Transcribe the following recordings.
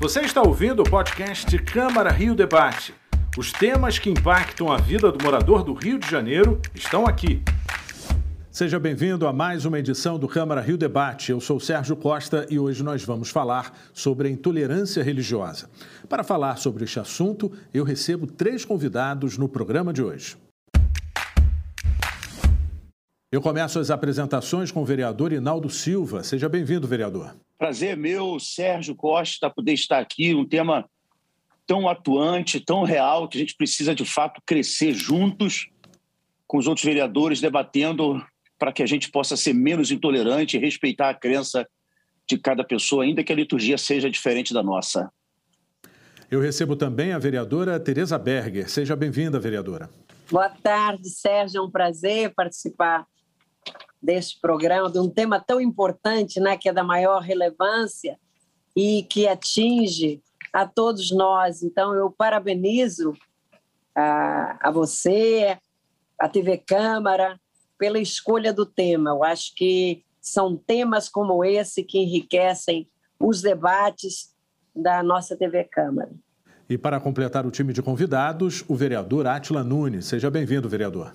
Você está ouvindo o podcast Câmara Rio Debate. Os temas que impactam a vida do morador do Rio de Janeiro estão aqui. Seja bem-vindo a mais uma edição do Câmara Rio Debate. Eu sou Sérgio Costa e hoje nós vamos falar sobre a intolerância religiosa. Para falar sobre este assunto, eu recebo três convidados no programa de hoje. Eu começo as apresentações com o vereador Inaldo Silva. Seja bem-vindo, vereador. Prazer meu, Sérgio Costa, poder estar aqui. Um tema tão atuante, tão real, que a gente precisa de fato crescer juntos com os outros vereadores, debatendo para que a gente possa ser menos intolerante e respeitar a crença de cada pessoa, ainda que a liturgia seja diferente da nossa. Eu recebo também a vereadora Tereza Berger. Seja bem-vinda, vereadora. Boa tarde, Sérgio. É um prazer participar deste programa, de um tema tão importante, né, que é da maior relevância e que atinge a todos nós. Então, eu parabenizo a, a você, a TV Câmara, pela escolha do tema. Eu acho que são temas como esse que enriquecem os debates da nossa TV Câmara. E para completar o time de convidados, o vereador Atila Nunes. Seja bem-vindo, vereador.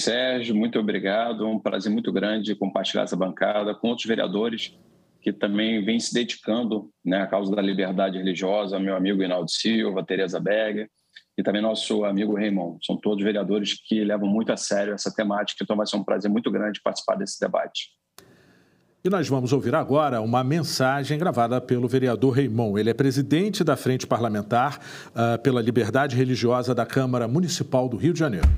Sérgio, muito obrigado. Um prazer muito grande compartilhar essa bancada com outros vereadores que também vêm se dedicando né, à causa da liberdade religiosa, meu amigo Hinaldo Silva, Tereza Berger e também nosso amigo Raymond. São todos vereadores que levam muito a sério essa temática, então vai ser um prazer muito grande participar desse debate. E nós vamos ouvir agora uma mensagem gravada pelo vereador Raymond. Ele é presidente da Frente Parlamentar uh, pela Liberdade Religiosa da Câmara Municipal do Rio de Janeiro.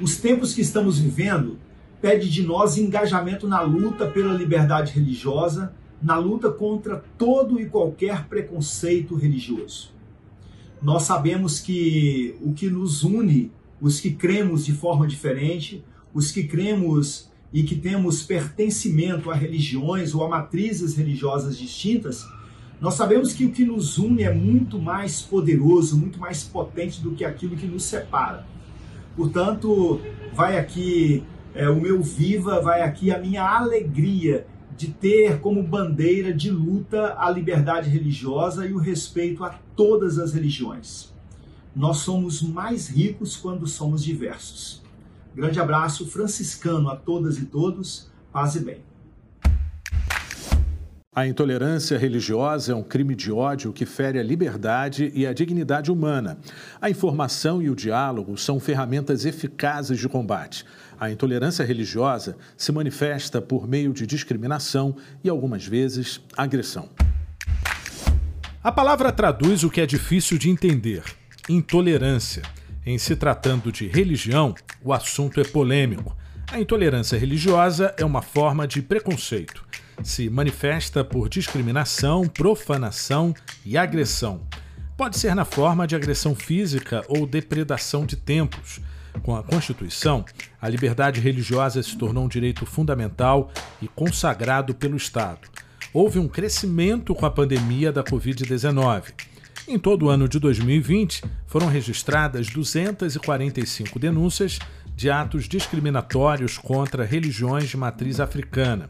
Os tempos que estamos vivendo pede de nós engajamento na luta pela liberdade religiosa, na luta contra todo e qualquer preconceito religioso. Nós sabemos que o que nos une, os que cremos de forma diferente, os que cremos e que temos pertencimento a religiões ou a matrizes religiosas distintas, nós sabemos que o que nos une é muito mais poderoso, muito mais potente do que aquilo que nos separa. Portanto, vai aqui é, o meu viva, vai aqui a minha alegria de ter como bandeira de luta a liberdade religiosa e o respeito a todas as religiões. Nós somos mais ricos quando somos diversos. Grande abraço franciscano a todas e todos. Paz e bem. A intolerância religiosa é um crime de ódio que fere a liberdade e a dignidade humana. A informação e o diálogo são ferramentas eficazes de combate. A intolerância religiosa se manifesta por meio de discriminação e, algumas vezes, agressão. A palavra traduz o que é difícil de entender: intolerância. Em se tratando de religião, o assunto é polêmico. A intolerância religiosa é uma forma de preconceito se manifesta por discriminação, profanação e agressão. Pode ser na forma de agressão física ou depredação de templos. Com a Constituição, a liberdade religiosa se tornou um direito fundamental e consagrado pelo Estado. Houve um crescimento com a pandemia da Covid-19. Em todo o ano de 2020, foram registradas 245 denúncias de atos discriminatórios contra religiões de matriz africana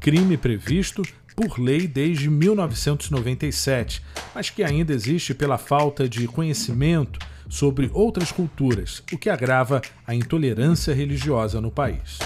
crime previsto por lei desde 1997, mas que ainda existe pela falta de conhecimento sobre outras culturas, o que agrava a intolerância religiosa no país.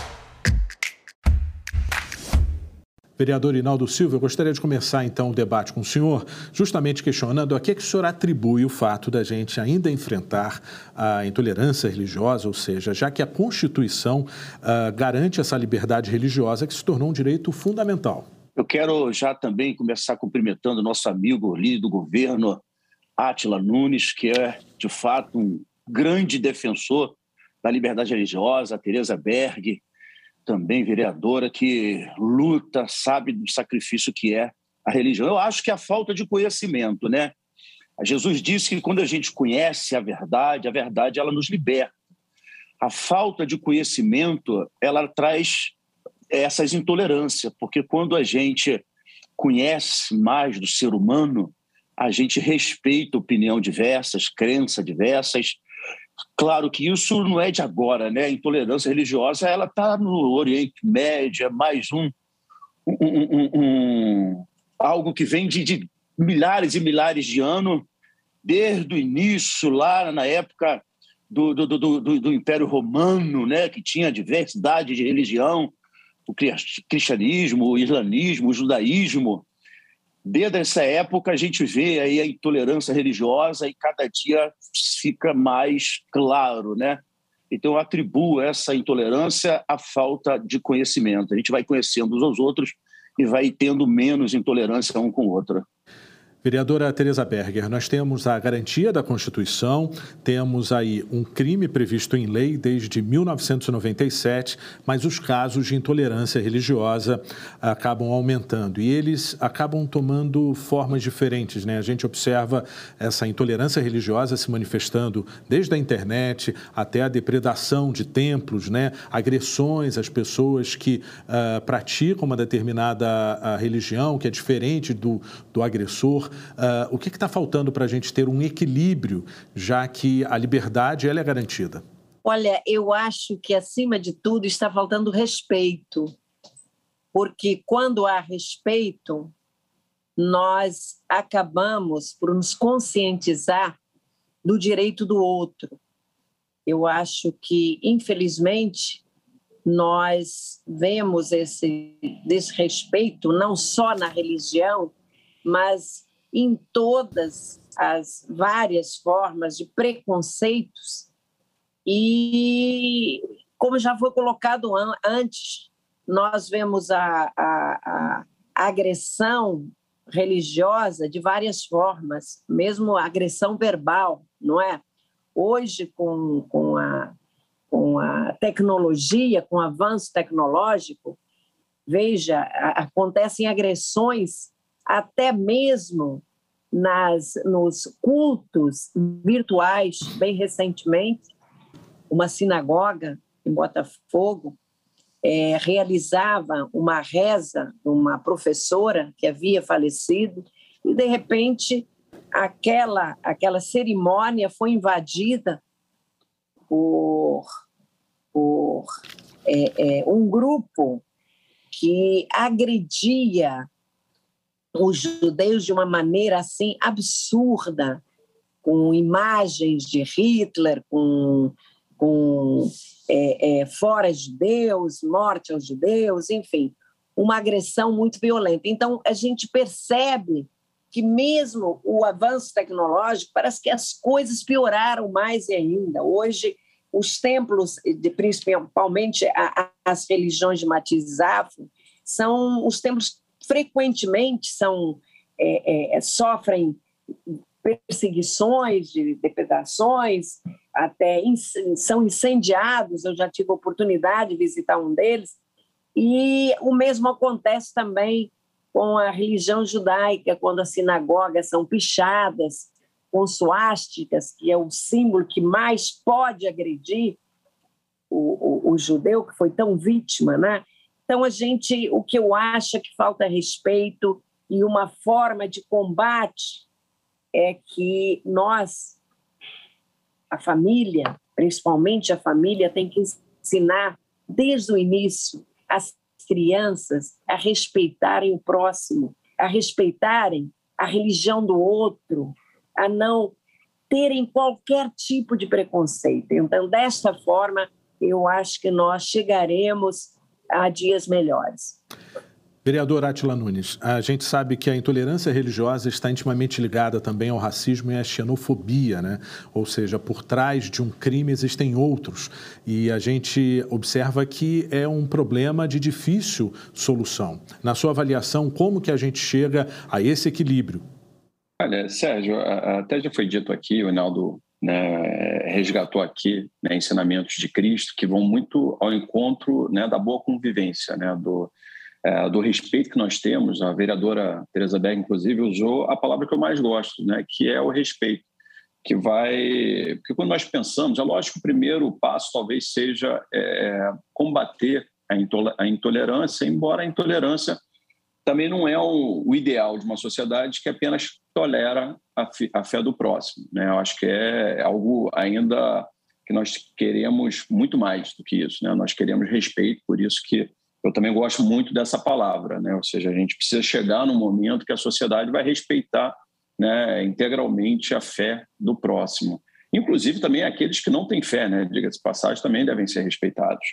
Vereador Inaldo Silva, eu gostaria de começar então o debate com o senhor, justamente questionando a que, que o senhor atribui o fato da gente ainda enfrentar a intolerância religiosa, ou seja, já que a Constituição uh, garante essa liberdade religiosa que se tornou um direito fundamental. Eu quero já também começar cumprimentando nosso amigo líder do governo, Átila Nunes, que é de fato um grande defensor da liberdade religiosa, a Tereza Berg, também vereadora que luta, sabe do sacrifício que é a religião. Eu acho que é a falta de conhecimento, né? Jesus disse que quando a gente conhece a verdade, a verdade ela nos liberta. A falta de conhecimento, ela traz essas intolerâncias, porque quando a gente conhece mais do ser humano, a gente respeita opinião diversas, crenças diversas, Claro que isso não é de agora, né? A intolerância religiosa ela está no Oriente Médio, é mais um, um, um, um, algo que vem de, de milhares e milhares de anos, desde o início, lá na época do, do, do, do, Império Romano, né, que tinha diversidade de religião, o cristianismo, o islamismo, o judaísmo. Desde essa época a gente vê aí a intolerância religiosa e cada dia fica mais claro, né? Então eu atribuo essa intolerância à falta de conhecimento. A gente vai conhecendo uns aos outros e vai tendo menos intolerância um com o outro. Vereadora Tereza Berger, nós temos a garantia da Constituição, temos aí um crime previsto em lei desde 1997, mas os casos de intolerância religiosa acabam aumentando e eles acabam tomando formas diferentes, né? A gente observa essa intolerância religiosa se manifestando desde a internet até a depredação de templos, né? Agressões às pessoas que uh, praticam uma determinada uh, religião que é diferente do, do agressor. Uh, o que está faltando para a gente ter um equilíbrio, já que a liberdade ela é garantida? Olha, eu acho que, acima de tudo, está faltando respeito. Porque quando há respeito, nós acabamos por nos conscientizar do direito do outro. Eu acho que, infelizmente, nós vemos esse desrespeito não só na religião, mas em todas as várias formas de preconceitos e, como já foi colocado antes, nós vemos a, a, a agressão religiosa de várias formas, mesmo agressão verbal, não é? Hoje, com, com, a, com a tecnologia, com o avanço tecnológico, veja, acontecem agressões até mesmo nas, nos cultos virtuais, bem recentemente, uma sinagoga em Botafogo é, realizava uma reza uma professora que havia falecido e de repente aquela aquela cerimônia foi invadida por, por é, é, um grupo que agredia os judeus de uma maneira assim absurda, com imagens de Hitler, com, com é, é, fora judeus, morte aos judeus, enfim, uma agressão muito violenta. Então, a gente percebe que mesmo o avanço tecnológico, parece que as coisas pioraram mais ainda. Hoje, os templos, principalmente as religiões de matiz afro, são os templos frequentemente são, é, é, sofrem perseguições, de depredações, até são incendiados. Eu já tive a oportunidade de visitar um deles. E o mesmo acontece também com a religião judaica, quando as sinagogas são pichadas com suásticas, que é o símbolo que mais pode agredir o, o, o judeu que foi tão vítima, né? Então, a gente, o que eu acho é que falta respeito e uma forma de combate é que nós, a família, principalmente a família, tem que ensinar desde o início as crianças a respeitarem o próximo, a respeitarem a religião do outro, a não terem qualquer tipo de preconceito. Então, desta forma, eu acho que nós chegaremos a dias melhores. Vereador Atila Nunes, a gente sabe que a intolerância religiosa está intimamente ligada também ao racismo e à xenofobia, né? Ou seja, por trás de um crime existem outros. E a gente observa que é um problema de difícil solução. Na sua avaliação, como que a gente chega a esse equilíbrio? Olha, Sérgio, até já foi dito aqui, o Naldo né, resgatou aqui né, ensinamentos de Cristo que vão muito ao encontro né, da boa convivência, né, do, é, do respeito que nós temos. A vereadora Teresa Berg, inclusive, usou a palavra que eu mais gosto, né, que é o respeito, que vai... Porque quando nós pensamos, é lógico que o primeiro passo talvez seja é, combater a intolerância, embora a intolerância também não é o, o ideal de uma sociedade que apenas tolera a, a fé do próximo. Né? Eu acho que é algo ainda que nós queremos muito mais do que isso. Né? Nós queremos respeito, por isso que eu também gosto muito dessa palavra, né? Ou seja, a gente precisa chegar num momento que a sociedade vai respeitar né, integralmente a fé do próximo. Inclusive também aqueles que não têm fé, né? Diga-se passagem, também devem ser respeitados.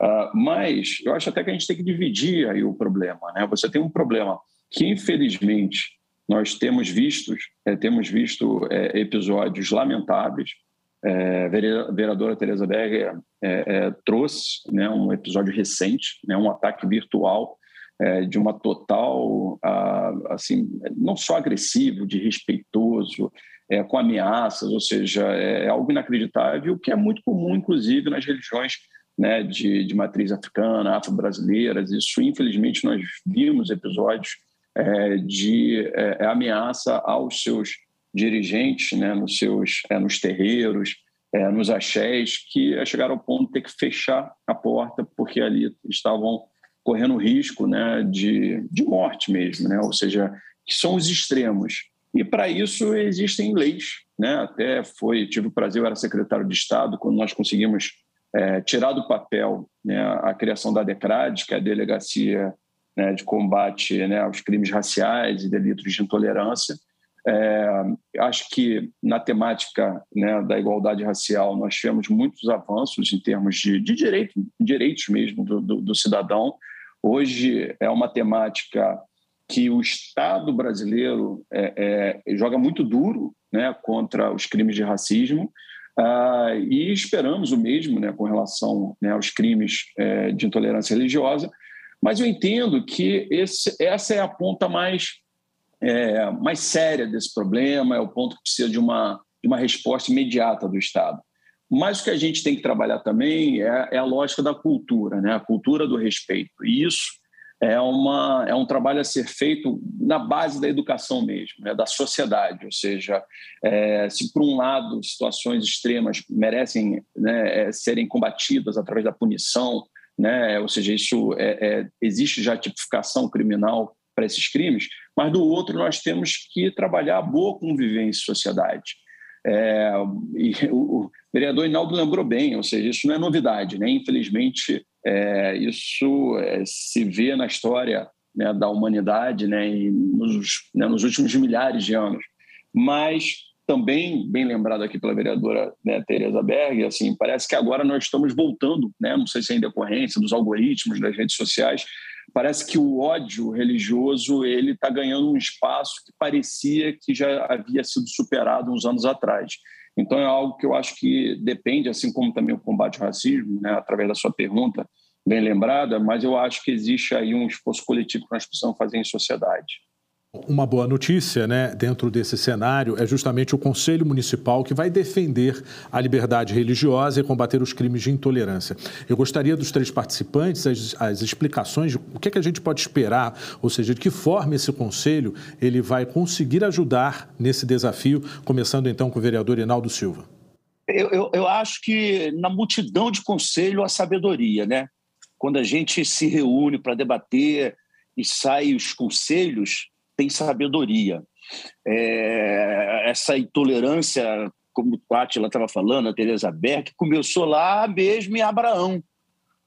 Uh, mas eu acho até que a gente tem que dividir aí o problema, né? Você tem um problema que, infelizmente, nós temos visto, é, temos visto é, episódios lamentáveis. É, vereadora Teresa Berger é, é, trouxe né, um episódio recente, né, um ataque virtual é, de uma total, assim, não só agressivo, de respeitoso, é, com ameaças, ou seja, é algo inacreditável, que é muito comum, inclusive, nas religiões né, de, de matriz africana, afro-brasileiras. Isso, infelizmente, nós vimos episódios é, de é, ameaça aos seus dirigentes, né, nos seus, é, nos terreiros, é, nos axés, que chegaram ao ponto de ter que fechar a porta porque ali estavam correndo risco né, de, de morte mesmo, né? ou seja, que são os extremos. E para isso existem leis. Né? Até foi, tive o prazer, eu era secretário de Estado, quando nós conseguimos é, tirar do papel né, a criação da DECRAD, que é a Delegacia né, de Combate né, aos Crimes Raciais e Delitos de Intolerância. É, acho que na temática né, da igualdade racial nós tivemos muitos avanços em termos de, de direito, direitos mesmo do, do, do cidadão. Hoje é uma temática que o Estado brasileiro é, é, joga muito duro né, contra os crimes de racismo ah, e esperamos o mesmo né, com relação né, aos crimes é, de intolerância religiosa, mas eu entendo que esse, essa é a ponta mais, é, mais séria desse problema, é o ponto que precisa de uma, de uma resposta imediata do Estado. Mas o que a gente tem que trabalhar também é, é a lógica da cultura, né? a cultura do respeito. E isso é, uma, é um trabalho a ser feito na base da educação mesmo, né? da sociedade. Ou seja, é, se por um lado situações extremas merecem né, é, serem combatidas através da punição, né? ou seja, isso é, é, existe já tipificação criminal para esses crimes, mas do outro nós temos que trabalhar a boa convivência em sociedade. É, e o, vereador Inaldo lembrou bem, ou seja, isso não é novidade, né? Infelizmente, é, isso é, se vê na história né, da humanidade, né, nos, né, nos, últimos milhares de anos. Mas também bem lembrado aqui pela vereadora né, Tereza Berg, assim, parece que agora nós estamos voltando, né, não sei se é em decorrência dos algoritmos das redes sociais, parece que o ódio religioso ele está ganhando um espaço que parecia que já havia sido superado uns anos atrás. Então é algo que eu acho que depende, assim como também o combate ao racismo, né, através da sua pergunta bem lembrada, mas eu acho que existe aí um esforço coletivo que nós precisamos fazer em sociedade. Uma boa notícia, né, dentro desse cenário, é justamente o Conselho Municipal que vai defender a liberdade religiosa e combater os crimes de intolerância. Eu gostaria dos três participantes as, as explicações de o que, é que a gente pode esperar, ou seja, de que forma esse conselho ele vai conseguir ajudar nesse desafio, começando então com o vereador Inaldo Silva. Eu, eu, eu acho que na multidão de conselho a sabedoria, né? Quando a gente se reúne para debater e sai os conselhos, tem sabedoria. É, essa intolerância, como o Átila estava falando, a Teresa Beck, começou lá mesmo em Abraão.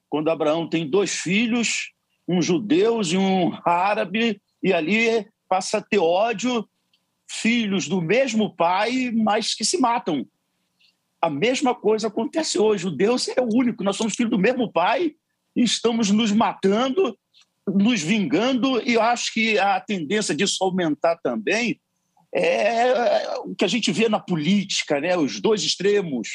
Quando Abraão tem dois filhos, um judeu e um árabe, e ali passa a ter ódio, filhos do mesmo pai, mas que se matam. A mesma coisa acontece hoje. O Deus é o único, nós somos filhos do mesmo pai e estamos nos matando nos vingando, e eu acho que a tendência disso aumentar também é o que a gente vê na política, né? os dois extremos,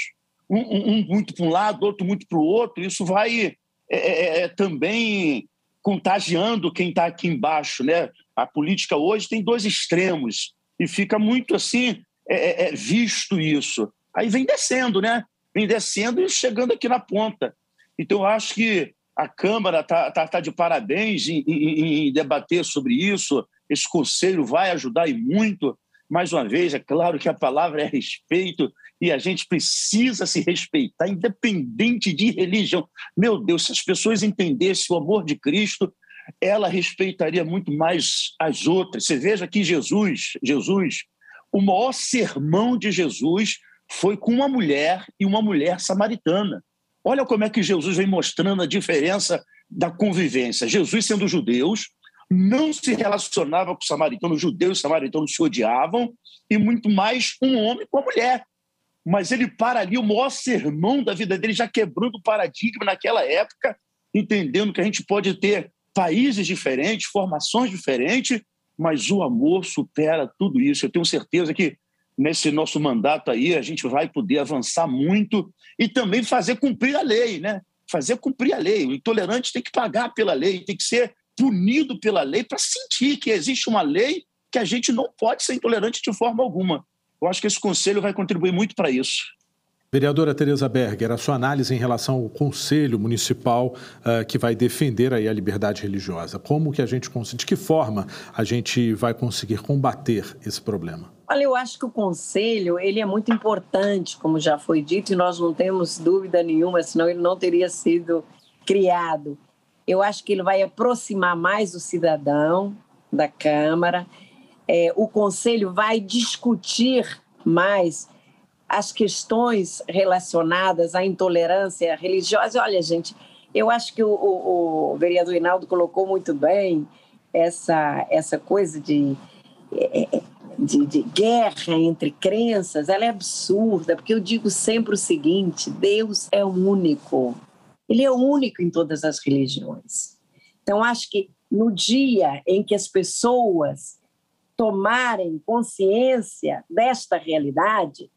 um, um muito para um lado, outro muito para o outro, isso vai é, é, é também contagiando quem está aqui embaixo. Né? A política hoje tem dois extremos, e fica muito assim é, é, é visto isso. Aí vem descendo, né? Vem descendo e chegando aqui na ponta. Então, eu acho que a Câmara está tá, tá de parabéns em, em, em, debater sobre isso. Esse conselho vai ajudar e muito. Mais uma vez, é claro que a palavra é respeito e a gente precisa se respeitar, independente de religião. Meu Deus, se as pessoas entendessem o amor de Cristo, ela respeitaria muito mais as outras. Você veja que Jesus, Jesus, o maior sermão de Jesus foi com uma mulher e uma mulher samaritana. Olha como é que Jesus vem mostrando a diferença da convivência. Jesus, sendo judeus, não se relacionava com os samaritanos, os judeus e os samaritanos se odiavam, e muito mais um homem com a mulher. Mas ele para ali, o maior sermão da vida dele, já quebrando o paradigma naquela época, entendendo que a gente pode ter países diferentes, formações diferentes, mas o amor supera tudo isso. Eu tenho certeza que nesse nosso mandato aí a gente vai poder avançar muito e também fazer cumprir a lei, né? Fazer cumprir a lei. O intolerante tem que pagar pela lei, tem que ser punido pela lei para sentir que existe uma lei que a gente não pode ser intolerante de forma alguma. Eu acho que esse conselho vai contribuir muito para isso. Vereadora Tereza Berger, a sua análise em relação ao Conselho Municipal uh, que vai defender aí a liberdade religiosa. Como que a gente de que forma a gente vai conseguir combater esse problema? Olha, eu acho que o Conselho ele é muito importante, como já foi dito, e nós não temos dúvida nenhuma, senão ele não teria sido criado. Eu acho que ele vai aproximar mais o cidadão da Câmara. É, o Conselho vai discutir mais as questões relacionadas à intolerância religiosa. Olha, gente, eu acho que o, o, o vereador Hinaldo colocou muito bem essa, essa coisa de, é, é, de, de, guerra entre crenças, ela é absurda, porque eu digo sempre o seguinte: Deus é único, Ele é único em todas as religiões. Então, acho que no dia em que as pessoas tomarem consciência desta realidade,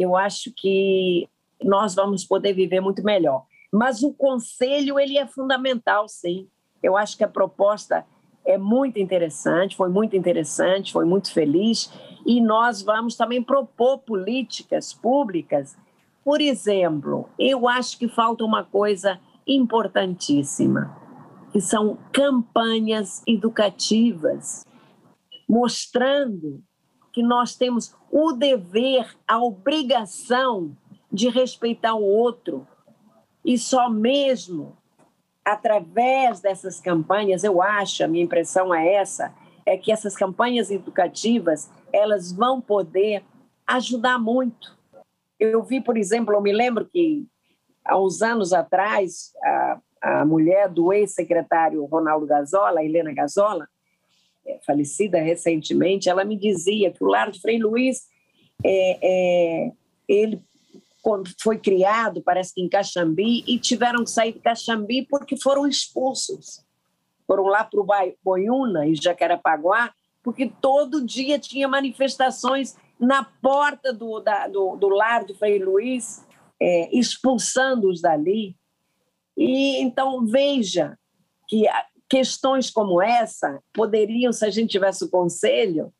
eu acho que nós vamos poder viver muito melhor. Mas o conselho ele é fundamental, sim. Eu acho que a proposta é muito interessante, foi muito interessante, foi muito feliz e nós vamos também propor políticas públicas. Por exemplo, eu acho que falta uma coisa importantíssima, que são campanhas educativas mostrando que nós temos o dever, a obrigação de respeitar o outro. E só mesmo através dessas campanhas, eu acho, a minha impressão é essa, é que essas campanhas educativas, elas vão poder ajudar muito. Eu vi, por exemplo, eu me lembro que há uns anos atrás, a, a mulher do ex-secretário Ronaldo Gazola, Helena Gazola, falecida recentemente, ela me dizia que o Lar de Frei Luiz, é, é, ele quando foi criado, parece que em Caxambi, e tiveram que sair de Caxambi porque foram expulsos. Foram lá para o Boiúna e Jacarepaguá, porque todo dia tinha manifestações na porta do, da, do, do lar de Frei Luiz, é, expulsando-os dali. E então veja que questões como essa poderiam, se a gente tivesse o conselho,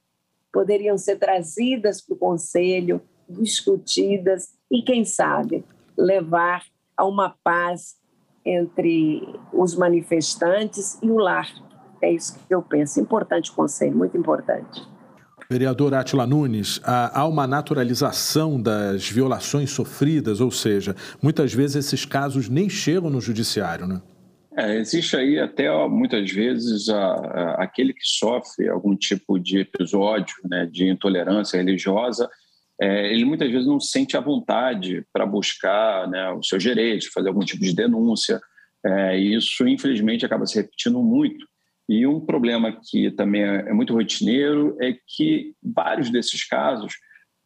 poderiam ser trazidas para o conselho, discutidas e, quem sabe, levar a uma paz entre os manifestantes e o lar. É isso que eu penso. Importante conselho, muito importante. Vereador Atila Nunes, há uma naturalização das violações sofridas, ou seja, muitas vezes esses casos nem chegam no judiciário, né? É, existe aí até muitas vezes a, a, aquele que sofre algum tipo de episódio né, de intolerância religiosa, é, ele muitas vezes não sente a vontade para buscar né, os seus direitos, fazer algum tipo de denúncia. É, e isso, infelizmente, acaba se repetindo muito. E um problema que também é, é muito rotineiro é que vários desses casos,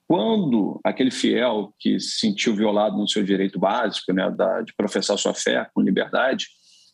quando aquele fiel que se sentiu violado no seu direito básico, né, da, de professar sua fé com liberdade,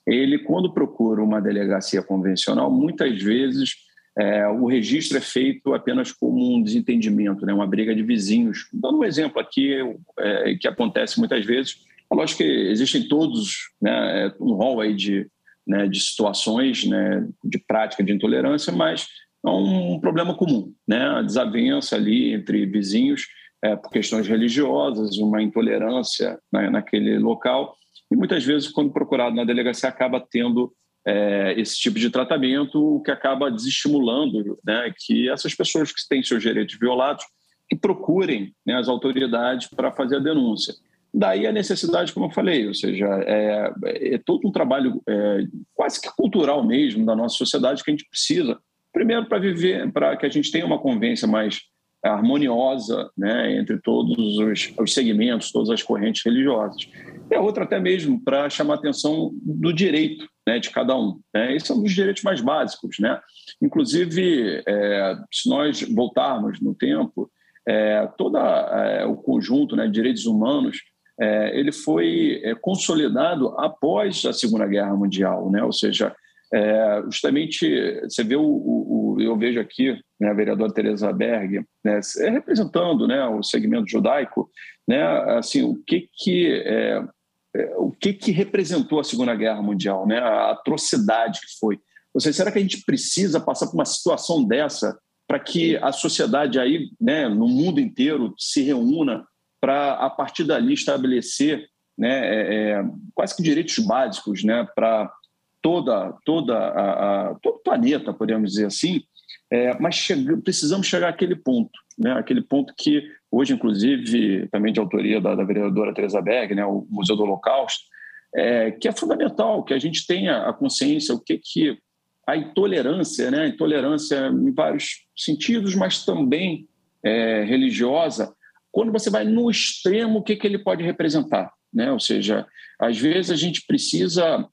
ele, quando procura uma delegacia convencional, muitas vezes é, o registro é feito apenas como um desentendimento, né, uma briga de vizinhos. Dando um exemplo aqui, é, que acontece muitas vezes, é lógico que existem todos né, é, um rol aí de, né, de situações né, de prática de intolerância, mas é um problema comum, né, a desavença ali entre vizinhos é, por questões religiosas, uma intolerância naquele local e muitas vezes, quando procurado na delegacia, acaba tendo é, esse tipo de tratamento, o que acaba desestimulando né, que essas pessoas que têm seus direitos violados que procurem né, as autoridades para fazer a denúncia. Daí a necessidade, como eu falei, ou seja, é, é todo um trabalho é, quase que cultural mesmo da nossa sociedade que a gente precisa, primeiro para viver, para que a gente tenha uma convivência mais harmoniosa né, entre todos os, os segmentos, todas as correntes religiosas. E a outra até mesmo para chamar a atenção do direito né, de cada um. Né? Esse é um dos direitos mais básicos. Né? Inclusive, é, se nós voltarmos no tempo, é, todo é, o conjunto né, de direitos humanos é, ele foi é, consolidado após a Segunda Guerra Mundial, né? ou seja, é, justamente você vê o, o, o, eu vejo aqui né, a vereadora Teresa Berg né, representando né, o segmento judaico, né, assim o que que é, é, o que que representou a Segunda Guerra Mundial, né, a atrocidade que foi. Ou seja, será que a gente precisa passar por uma situação dessa para que a sociedade aí, né, no mundo inteiro se reúna para a partir dali estabelecer né, é, é, quase que direitos básicos né, para toda, toda a, a, todo o planeta, podemos dizer assim, é, mas chega, precisamos chegar àquele ponto, né, aquele ponto que hoje, inclusive, também de autoria da, da vereadora Teresa Berg, né, o Museu do Holocausto, é, que é fundamental que a gente tenha a consciência o que que a intolerância, né, a intolerância em vários sentidos, mas também é, religiosa, quando você vai no extremo, o que, que ele pode representar? Né? Ou seja, às vezes a gente precisa,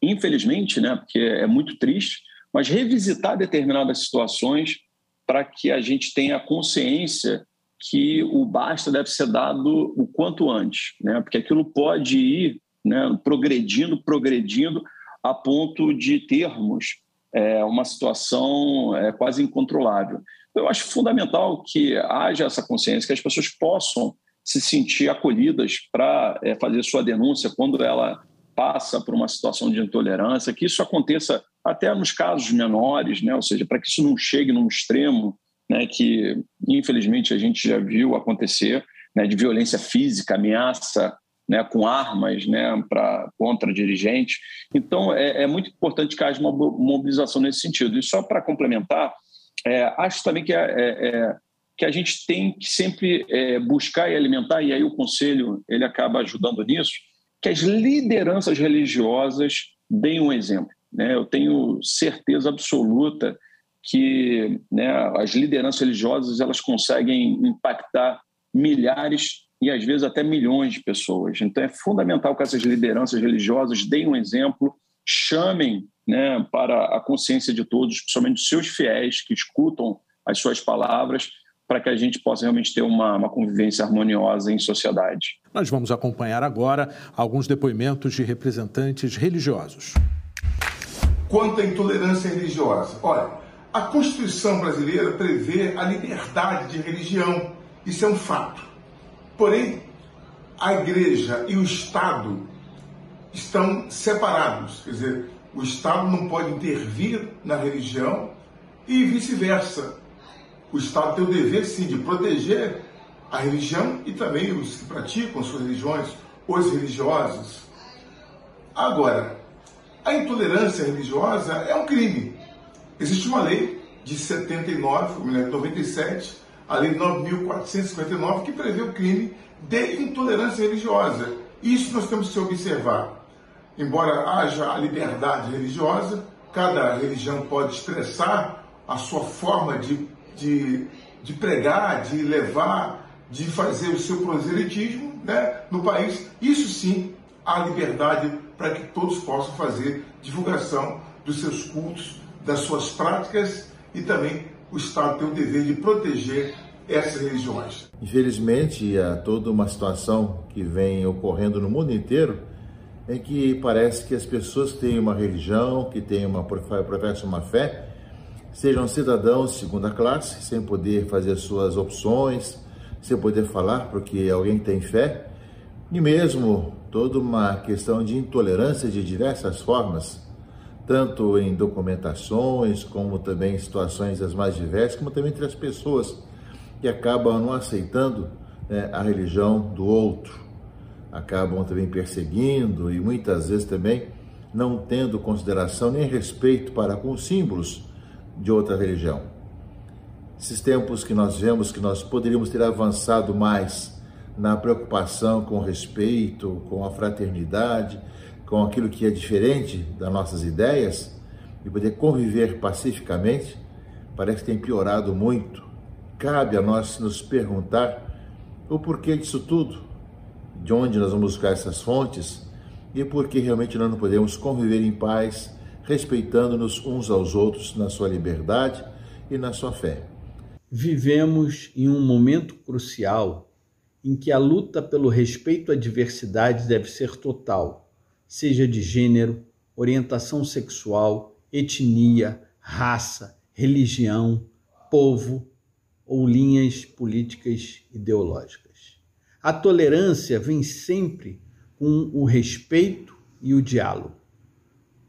infelizmente, né, porque é muito triste, mas revisitar determinadas situações para que a gente tenha consciência que o basta deve ser dado o quanto antes, né? porque aquilo pode ir né, progredindo, progredindo, a ponto de termos é, uma situação é, quase incontrolável. Eu acho fundamental que haja essa consciência, que as pessoas possam se sentir acolhidas para é, fazer sua denúncia quando ela passa por uma situação de intolerância, que isso aconteça até nos casos menores, né? ou seja, para que isso não chegue num extremo né, que, infelizmente, a gente já viu acontecer, né, de violência física, ameaça né, com armas né, contra dirigentes. Então, é, é muito importante que haja uma mobilização nesse sentido. E só para complementar, é, acho também que, é, é, é, que a gente tem que sempre é, buscar e alimentar, e aí o Conselho ele acaba ajudando nisso, que as lideranças religiosas deem um exemplo. Né? Eu tenho certeza absoluta que né, as lideranças religiosas elas conseguem impactar milhares e às vezes até milhões de pessoas. Então é fundamental que essas lideranças religiosas deem um exemplo, chamem né, para a consciência de todos, principalmente dos seus fiéis que escutam as suas palavras, para que a gente possa realmente ter uma, uma convivência harmoniosa em sociedade. Nós vamos acompanhar agora alguns depoimentos de representantes religiosos. Quanto à intolerância religiosa, olha, a Constituição brasileira prevê a liberdade de religião, isso é um fato. Porém, a igreja e o Estado estão separados, quer dizer, o Estado não pode intervir na religião e vice-versa. O Estado tem o dever, sim, de proteger a religião e também os que praticam suas religiões, os religiosos. Agora, a intolerância religiosa é um crime. Existe uma lei de 79, 97, a lei 9.459, que prevê o crime de intolerância religiosa. Isso nós temos que observar. Embora haja a liberdade religiosa, cada religião pode expressar a sua forma de, de, de pregar, de levar, de fazer o seu proselitismo né, no país. Isso sim, há liberdade para que todos possam fazer divulgação dos seus cultos, das suas práticas e também o Estado tem o dever de proteger essas religiões. Infelizmente, há toda uma situação que vem ocorrendo no mundo inteiro é que parece que as pessoas que têm uma religião, que têm uma professam uma fé, sejam cidadãos de segunda classe, sem poder fazer suas opções, sem poder falar porque alguém tem fé, e mesmo toda uma questão de intolerância de diversas formas, tanto em documentações, como também em situações as mais diversas, como também entre as pessoas que acabam não aceitando né, a religião do outro acabam também perseguindo e muitas vezes também não tendo consideração nem respeito para com os símbolos de outra religião. Esses tempos que nós vemos que nós poderíamos ter avançado mais na preocupação com respeito, com a fraternidade, com aquilo que é diferente das nossas ideias e poder conviver pacificamente, parece que tem piorado muito. Cabe a nós nos perguntar o porquê disso tudo de onde nós vamos buscar essas fontes e por que realmente nós não podemos conviver em paz, respeitando-nos uns aos outros na sua liberdade e na sua fé. Vivemos em um momento crucial em que a luta pelo respeito à diversidade deve ser total, seja de gênero, orientação sexual, etnia, raça, religião, povo ou linhas políticas ideológicas. A tolerância vem sempre com o respeito e o diálogo.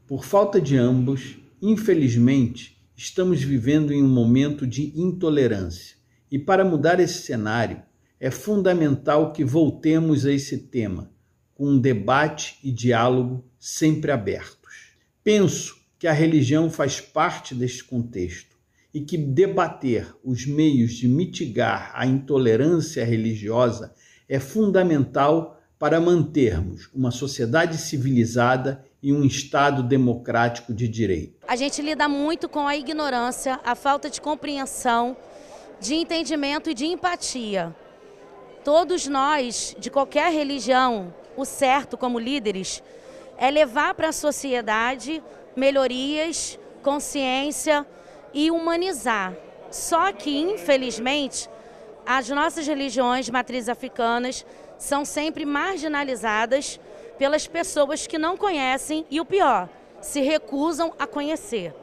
Por falta de ambos, infelizmente, estamos vivendo em um momento de intolerância. E para mudar esse cenário, é fundamental que voltemos a esse tema com um debate e diálogo sempre abertos. Penso que a religião faz parte deste contexto e que debater os meios de mitigar a intolerância religiosa é fundamental para mantermos uma sociedade civilizada e um Estado democrático de direito. A gente lida muito com a ignorância, a falta de compreensão, de entendimento e de empatia. Todos nós, de qualquer religião, o certo como líderes é levar para a sociedade melhorias, consciência e humanizar. Só que, infelizmente, as nossas religiões matrizes africanas são sempre marginalizadas pelas pessoas que não conhecem e o pior, se recusam a conhecer.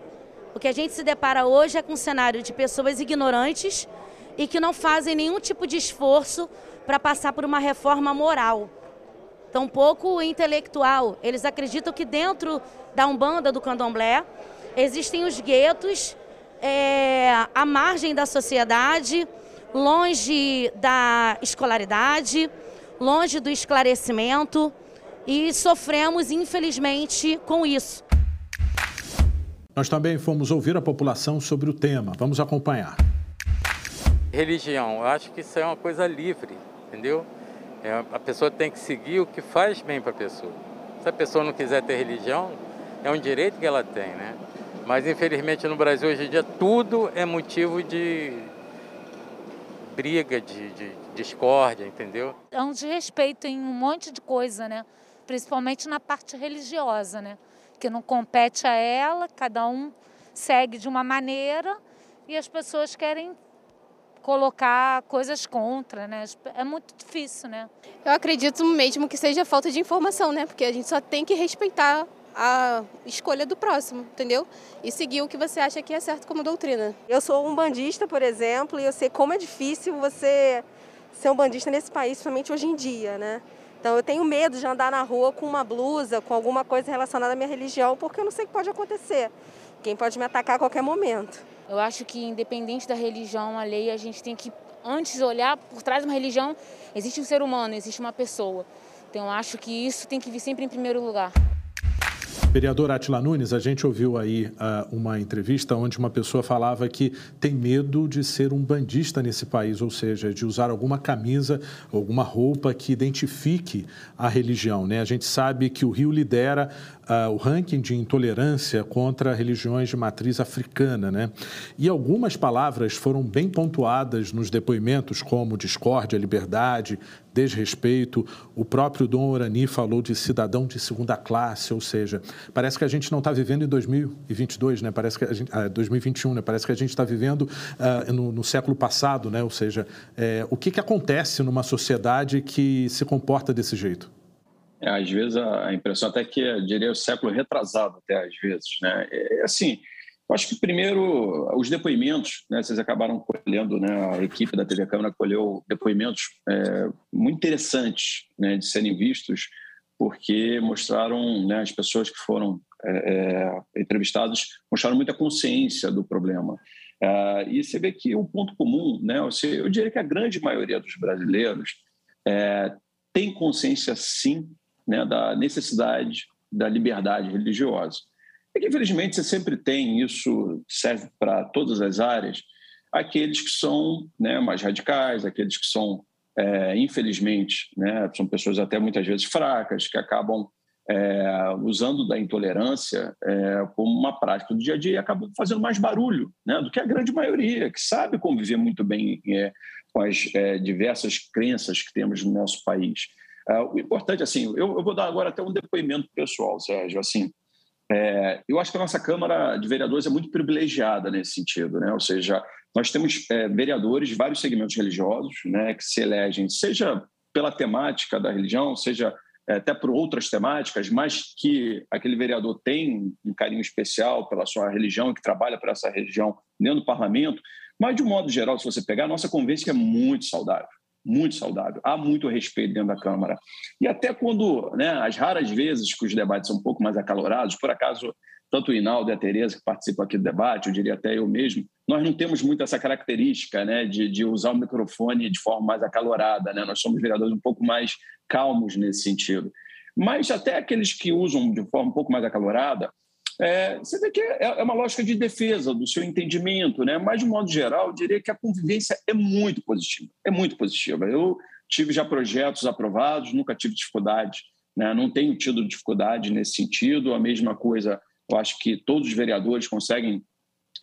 O que a gente se depara hoje é com um cenário de pessoas ignorantes e que não fazem nenhum tipo de esforço para passar por uma reforma moral, tampouco intelectual. Eles acreditam que dentro da Umbanda, do Candomblé, existem os guetos é, à margem da sociedade, longe da escolaridade, longe do esclarecimento e sofremos, infelizmente, com isso. Nós também fomos ouvir a população sobre o tema. Vamos acompanhar. Religião, eu acho que isso é uma coisa livre, entendeu? É, a pessoa tem que seguir o que faz bem para a pessoa. Se a pessoa não quiser ter religião, é um direito que ela tem, né? Mas infelizmente no Brasil hoje em dia tudo é motivo de briga, de, de discórdia, entendeu? É um desrespeito em um monte de coisa, né? Principalmente na parte religiosa, né? Que não compete a ela, cada um segue de uma maneira e as pessoas querem colocar coisas contra, né? É muito difícil, né? Eu acredito mesmo que seja falta de informação, né? Porque a gente só tem que respeitar a escolha do próximo, entendeu? E seguir o que você acha que é certo como doutrina. Eu sou um bandista, por exemplo, e eu sei como é difícil você ser um bandista nesse país, principalmente hoje em dia, né? Então eu tenho medo de andar na rua com uma blusa, com alguma coisa relacionada à minha religião, porque eu não sei o que pode acontecer. Quem pode me atacar a qualquer momento. Eu acho que independente da religião, a lei, a gente tem que antes olhar por trás de uma religião, existe um ser humano, existe uma pessoa. Então eu acho que isso tem que vir sempre em primeiro lugar. Vereador Atila Nunes, a gente ouviu aí uh, uma entrevista onde uma pessoa falava que tem medo de ser um bandista nesse país, ou seja, de usar alguma camisa, alguma roupa que identifique a religião. Né? A gente sabe que o Rio lidera o ranking de intolerância contra religiões de matriz africana. Né? E algumas palavras foram bem pontuadas nos depoimentos, como discórdia, liberdade, desrespeito. O próprio Dom Orani falou de cidadão de segunda classe, ou seja, parece que a gente não está vivendo em 2022, né? Parece que a gente, ah, 2021, né? Parece que a gente está vivendo uh, no, no, século passado, né? Ou seja, é, o que, que acontece numa sociedade que se comporta desse jeito? É, às vezes a impressão até que eu diria o século retrasado até às vezes, né? É, assim, eu acho que primeiro os depoimentos, né, vocês acabaram colhendo, né, a equipe da TV Câmara colheu depoimentos é, muito interessantes né, de serem vistos, porque mostraram, né, as pessoas que foram é, é, entrevistadas mostraram muita consciência do problema. É, e você vê que o ponto comum, né, eu diria que a grande maioria dos brasileiros é, tem consciência, sim, né, da necessidade da liberdade religiosa. É que, infelizmente, você sempre tem, isso serve para todas as áreas, aqueles que são né, mais radicais, aqueles que são, é, infelizmente, né, são pessoas até muitas vezes fracas, que acabam é, usando da intolerância é, como uma prática do dia a dia e acabam fazendo mais barulho né, do que a grande maioria, que sabe conviver muito bem é, com as é, diversas crenças que temos no nosso país. É, o importante, assim, eu, eu, vou dar agora até um depoimento pessoal, Sérgio. Assim, é, eu acho que a nossa Câmara de Vereadores é muito privilegiada nesse sentido, né? Ou seja, nós temos é, vereadores de vários segmentos religiosos, né, que se elegem, seja pela temática da religião, seja é, até por outras temáticas, mas que aquele vereador tem um carinho especial pela sua religião que trabalha para essa religião dentro do parlamento. Mas, de um modo geral, se você pegar, a nossa convivência é muito saudável muito saudável. Há muito respeito dentro da Câmara. E até quando, né, as raras vezes que os debates são um pouco mais acalorados, por acaso, tanto o Inaldo e a Tereza, que participam aqui do debate, eu diria até eu mesmo, nós não temos muito essa característica né, de, de usar o microfone de forma mais acalorada. Né? Nós somos vereadores um pouco mais calmos nesse sentido. Mas até aqueles que usam de forma um pouco mais acalorada, é, você vê que é, é uma lógica de defesa do seu entendimento, né? mas, de modo geral, eu diria que a convivência é muito positiva. É muito positiva. Eu tive já projetos aprovados, nunca tive dificuldade, né? não tenho tido dificuldade nesse sentido. A mesma coisa, eu acho que todos os vereadores conseguem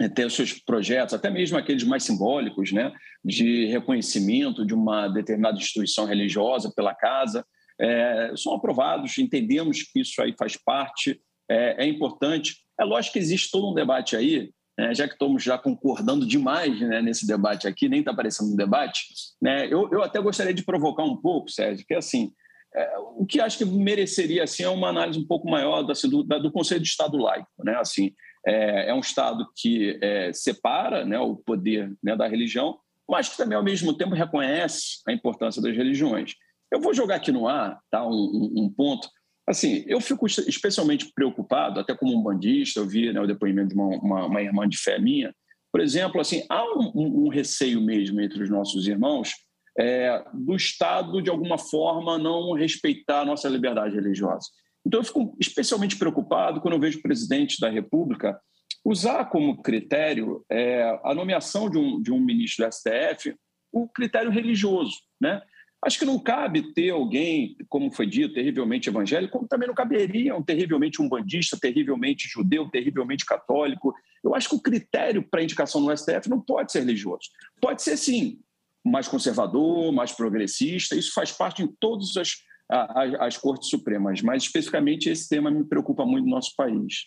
é, ter os seus projetos, até mesmo aqueles mais simbólicos, né, de reconhecimento de uma determinada instituição religiosa pela casa, é, são aprovados, entendemos que isso aí faz parte é, é importante. É lógico que existe todo um debate aí, né, já que estamos já concordando demais né, nesse debate aqui, nem está aparecendo um debate, né, eu, eu até gostaria de provocar um pouco, Sérgio, que é assim, é, o que acho que mereceria assim, é uma análise um pouco maior do, assim, do, Conselho de Estado laico. Né, assim, é, é um Estado que é, separa né, o poder né, da religião, mas que também, ao mesmo tempo, reconhece a importância das religiões. Eu vou jogar aqui no ar tá, um, um ponto Assim, eu fico especialmente preocupado, até como um bandista, eu vi né, o depoimento de uma, uma, uma, irmã de fé minha. Por exemplo, assim, há um, um receio mesmo entre os nossos irmãos é, do Estado, de alguma forma, não respeitar a nossa liberdade religiosa. Então, eu fico especialmente preocupado quando eu vejo o presidente da República usar como critério é, a nomeação de um, de um ministro do STF o critério religioso, né? Acho que não cabe ter alguém, como foi dito, terrivelmente evangélico, como também não caberia um terrivelmente um bandista, terrivelmente judeu, terrivelmente católico. Eu acho que o critério para indicação no STF não pode ser religioso. Pode ser, sim, mais conservador, mais progressista, isso faz parte em todas as, as, as cortes supremas, mas especificamente esse tema me preocupa muito no nosso país.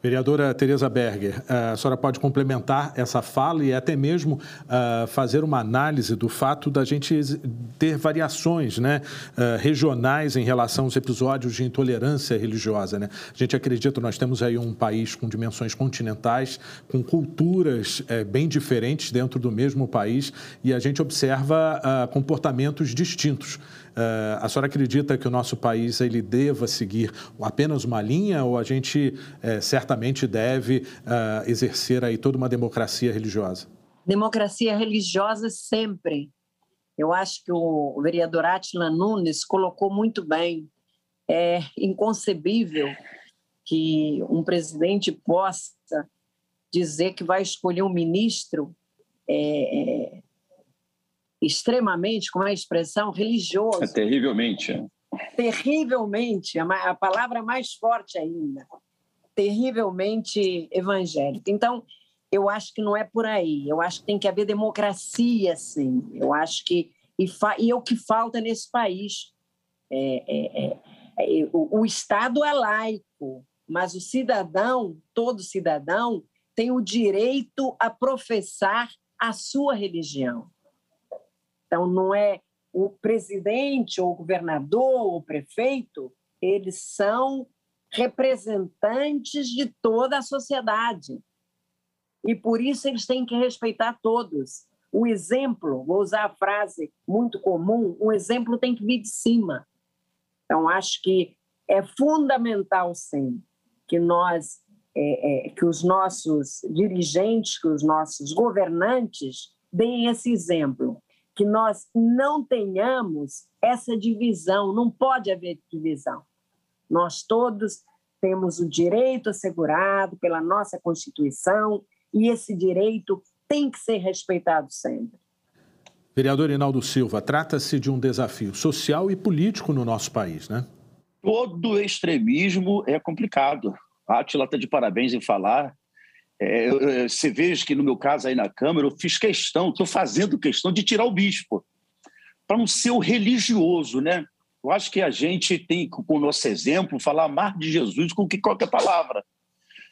Vereadora Tereza Berger, a senhora pode complementar essa fala e até mesmo uh, fazer uma análise do fato da gente ter variações né, uh, regionais em relação aos episódios de intolerância religiosa. Né? A gente acredita, nós temos aí um país com dimensões continentais, com culturas uh, bem diferentes dentro do mesmo país e a gente observa comportamentos distintos. Uh, a senhora acredita que o nosso país ele deva seguir apenas uma linha ou a gente uh, certamente deve uh, exercer aí toda uma democracia religiosa? Democracia religiosa sempre. Eu acho que o vereador Atila Nunes colocou muito bem. É inconcebível que um presidente possa dizer que vai escolher um ministro é, extremamente, como é a expressão, religioso. É terrivelmente. É. Terrivelmente, a palavra mais forte ainda. Terrivelmente evangélico. Então, eu acho que não é por aí. Eu acho que tem que haver democracia, sim. Eu acho que. E, fa, e é o que falta nesse país. É, é, é, é o, o Estado é laico, mas o cidadão, todo cidadão, tem o direito a professar a sua religião. Então, não é o presidente, ou o governador, ou o prefeito, eles são representantes de toda a sociedade. E por isso eles têm que respeitar todos. O exemplo, vou usar a frase muito comum, o exemplo tem que vir de cima. Então, acho que é fundamental, sim, que nós, é, é, que os nossos dirigentes, que os nossos governantes deem esse exemplo que nós não tenhamos essa divisão, não pode haver divisão. Nós todos temos o direito assegurado pela nossa Constituição e esse direito tem que ser respeitado sempre. Vereador Inaldo Silva, trata-se de um desafio social e político no nosso país, né? Todo extremismo é complicado. A Atila está de parabéns em falar é, eu, você veja que no meu caso aí na Câmara, eu fiz questão, estou fazendo questão de tirar o bispo, para não ser o religioso, né? Eu acho que a gente tem, com o nosso exemplo, falar mais de Jesus com que qualquer palavra.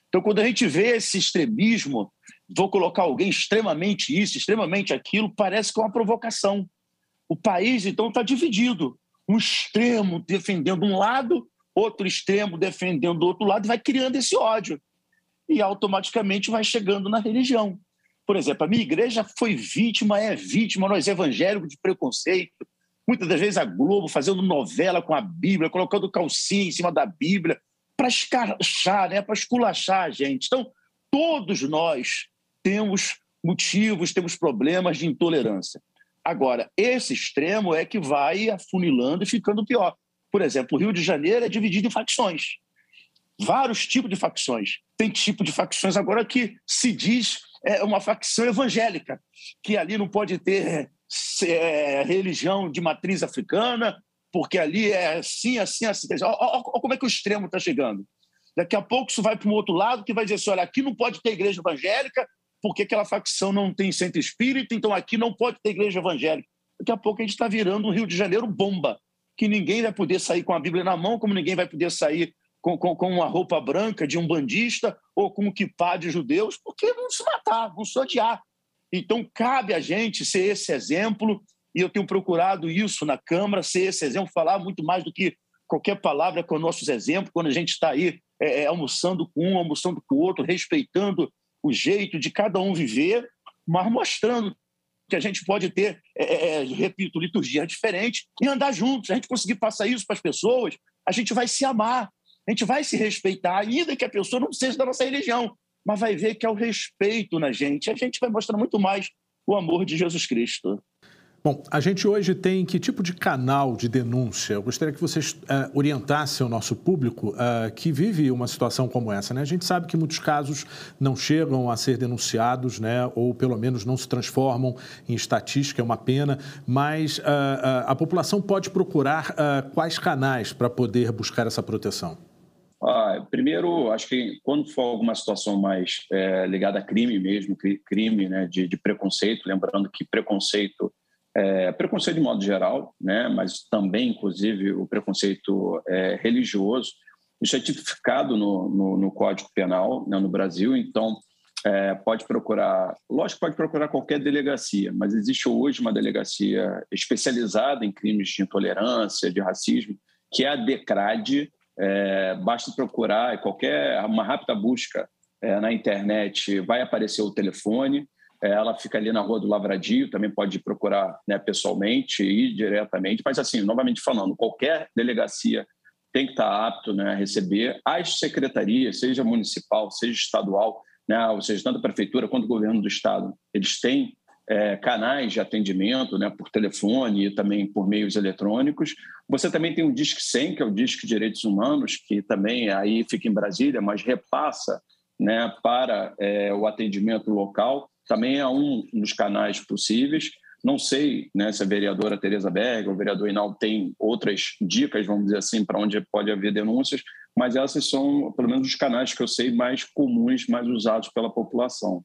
Então, quando a gente vê esse extremismo, vou colocar alguém extremamente isso, extremamente aquilo, parece que é uma provocação. O país, então, está dividido. Um extremo defendendo um lado, outro extremo defendendo o outro lado, e vai criando esse ódio. E automaticamente vai chegando na religião. Por exemplo, a minha igreja foi vítima, é vítima, nós evangélicos de preconceito. Muitas das vezes a Globo fazendo novela com a Bíblia, colocando calcinha em cima da Bíblia, para escarchar, né? para esculachar a gente. Então, todos nós temos motivos, temos problemas de intolerância. Agora, esse extremo é que vai afunilando e ficando pior. Por exemplo, o Rio de Janeiro é dividido em facções. Vários tipos de facções. Tem tipo de facções agora que se diz é uma facção evangélica, que ali não pode ter é, religião de matriz africana, porque ali é assim, assim, assim. Olha como é que o extremo está chegando. Daqui a pouco isso vai para um outro lado que vai dizer assim: olha, aqui não pode ter igreja evangélica, porque aquela facção não tem centro espírita, então aqui não pode ter igreja evangélica. Daqui a pouco a gente está virando um Rio de Janeiro bomba, que ninguém vai poder sair com a Bíblia na mão, como ninguém vai poder sair com, com, com uma roupa branca de um bandista ou com um kipá de judeus, porque vão se matar, vão se odiar. Então, cabe a gente ser esse exemplo, e eu tenho procurado isso na Câmara, ser esse exemplo, falar muito mais do que qualquer palavra com nossos exemplos, quando a gente está aí é, é, almoçando com um, almoçando com o outro, respeitando o jeito de cada um viver, mas mostrando que a gente pode ter, é, é, é repito, liturgia diferente e andar juntos. A gente conseguir passar isso para as pessoas, a gente vai se amar, a gente vai se respeitar, ainda que a pessoa não seja da nossa religião, mas vai ver que é o respeito na gente. A gente vai mostrar muito mais o amor de Jesus Cristo. Bom, a gente hoje tem que tipo de canal de denúncia? Eu gostaria que vocês uh, orientassem o nosso público uh, que vive uma situação como essa. Né? A gente sabe que muitos casos não chegam a ser denunciados, né? ou pelo menos não se transformam em estatística, é uma pena, mas uh, a população pode procurar quais canais para poder buscar essa proteção? Ah, primeiro, acho que quando for alguma situação mais é, ligada a crime mesmo, crime né, de, de preconceito, lembrando que preconceito é, preconceito de modo geral, né, mas também, inclusive, o preconceito é, religioso. Isso é tipificado no, no, no Código Penal né, no Brasil, então é, pode procurar, lógico pode procurar qualquer delegacia, mas existe hoje uma delegacia especializada em crimes de intolerância, de racismo, que é a DECRAD. É, basta procurar qualquer uma rápida busca é, na internet, vai aparecer o telefone. É, ela fica ali na Rua do Lavradio, também pode procurar né, pessoalmente e diretamente. Mas, assim, novamente falando, qualquer delegacia tem que estar apto né, a receber. As secretarias, seja municipal, seja estadual, né, ou seja, tanto a prefeitura quanto o governo do estado, eles têm é, canais de atendimento né, por telefone e também por meios eletrônicos. Você também tem o Disque 100, que é o Disque Direitos Humanos, que também aí fica em Brasília, mas repassa né, para é, o atendimento local também é um dos canais possíveis. Não sei né, se a vereadora Tereza Berg ou o vereador Inaldo tem outras dicas, vamos dizer assim, para onde pode haver denúncias, mas essas são, pelo menos, os canais que eu sei mais comuns, mais usados pela população.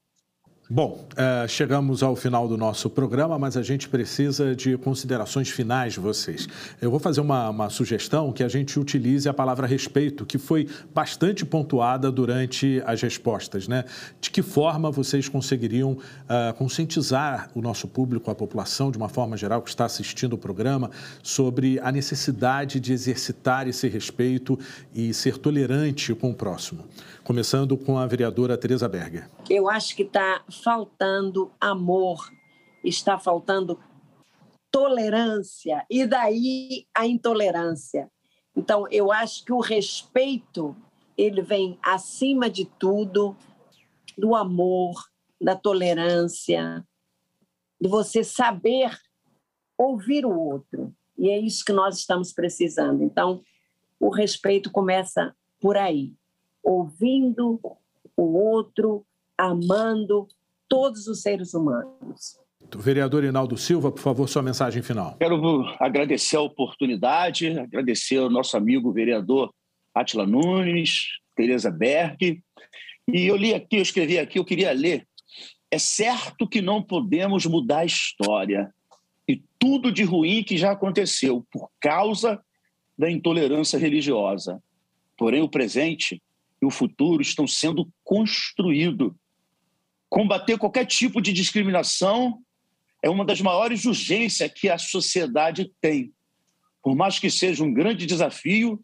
Bom, uh, chegamos ao final do nosso programa, mas a gente precisa de considerações finais de vocês. Eu vou fazer uma, uma, sugestão que a gente utilize a palavra respeito, que foi bastante pontuada durante as respostas. Né? De que forma vocês conseguiriam uh, conscientizar o nosso público, a população, de uma forma geral, que está assistindo o programa, sobre a necessidade de exercitar esse respeito e ser tolerante com o próximo? Começando com a vereadora Tereza Berger. Eu acho que está faltando amor, está faltando tolerância, e daí a intolerância. Então, eu acho que o respeito ele vem acima de tudo do amor, da tolerância, de você saber ouvir o outro. E é isso que nós estamos precisando. Então, o respeito começa por aí ouvindo o outro, amando todos os seres humanos. Vereador Inaldo Silva, por favor, sua mensagem final. Quero agradecer a oportunidade, agradecer ao nosso amigo vereador Atila Nunes, Tereza Berg. E eu li aqui, eu escrevi aqui, eu queria ler. É certo que não podemos mudar a história e tudo de ruim que já aconteceu por causa da intolerância religiosa. Porém, o presente e o futuro estão sendo construídos. Combater qualquer tipo de discriminação é uma das maiores urgências que a sociedade tem. Por mais que seja um grande desafio,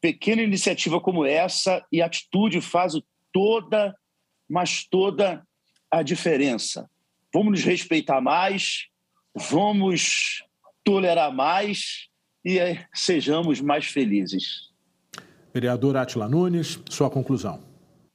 pequena iniciativa como essa e atitude fazem toda, mas toda a diferença. Vamos nos respeitar mais, vamos tolerar mais e sejamos mais felizes. Vereador Atila Nunes, sua conclusão.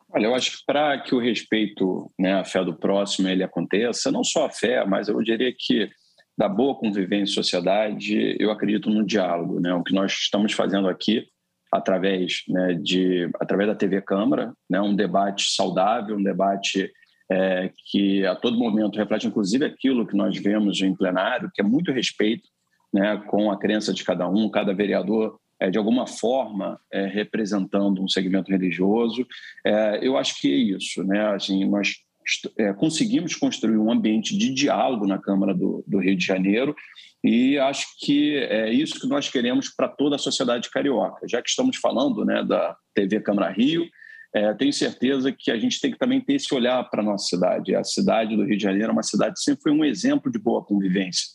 Olha, eu acho que para que o respeito né, à fé do próximo ele aconteça, não só a fé, mas eu diria que da boa convivência em sociedade, eu acredito no diálogo, né? O que nós estamos fazendo aqui através né, de através da TV Câmara, né, um debate saudável, um debate é, que a todo momento reflete inclusive aquilo que nós vemos em plenário, que é muito respeito né, com a crença de cada um, cada vereador é, de alguma forma é, representando um segmento religioso. É, eu acho que é isso, né? Assim, nós é, conseguimos construir um ambiente de diálogo na Câmara do, do, Rio de Janeiro e acho que é isso que nós queremos para toda a sociedade carioca. Já que estamos falando né, da TV Câmara Rio, é, tenho certeza que a gente tem que também ter esse olhar para a nossa cidade. A cidade do Rio de Janeiro é uma cidade que sempre foi um exemplo de boa convivência.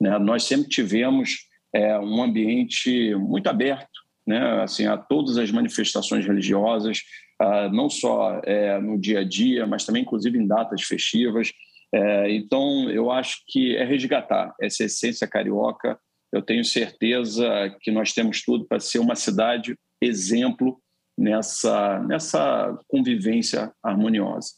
Né? Nós sempre tivemos é, um ambiente muito aberto né? assim, a todas as manifestações religiosas, uh, não só é, no dia a dia, mas também, inclusive, em datas festivas. É, então, eu acho que é resgatar essa essência carioca. Eu tenho certeza que nós temos tudo para ser uma cidade exemplo nessa, nessa convivência harmoniosa.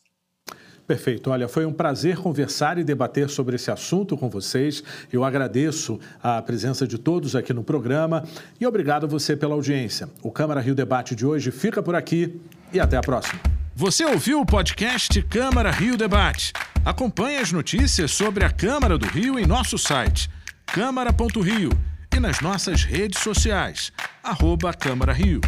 Perfeito. Olha, foi um prazer conversar e debater sobre esse assunto com vocês. Eu agradeço a presença de todos aqui no programa e obrigado a você pela audiência. O Câmara Rio Debate de hoje fica por aqui e até a próxima. Você ouviu o podcast Câmara Rio Debate? Acompanhe as notícias sobre a Câmara do Rio em nosso site câmara.rio e nas nossas redes sociais, arroba Câmara Rio.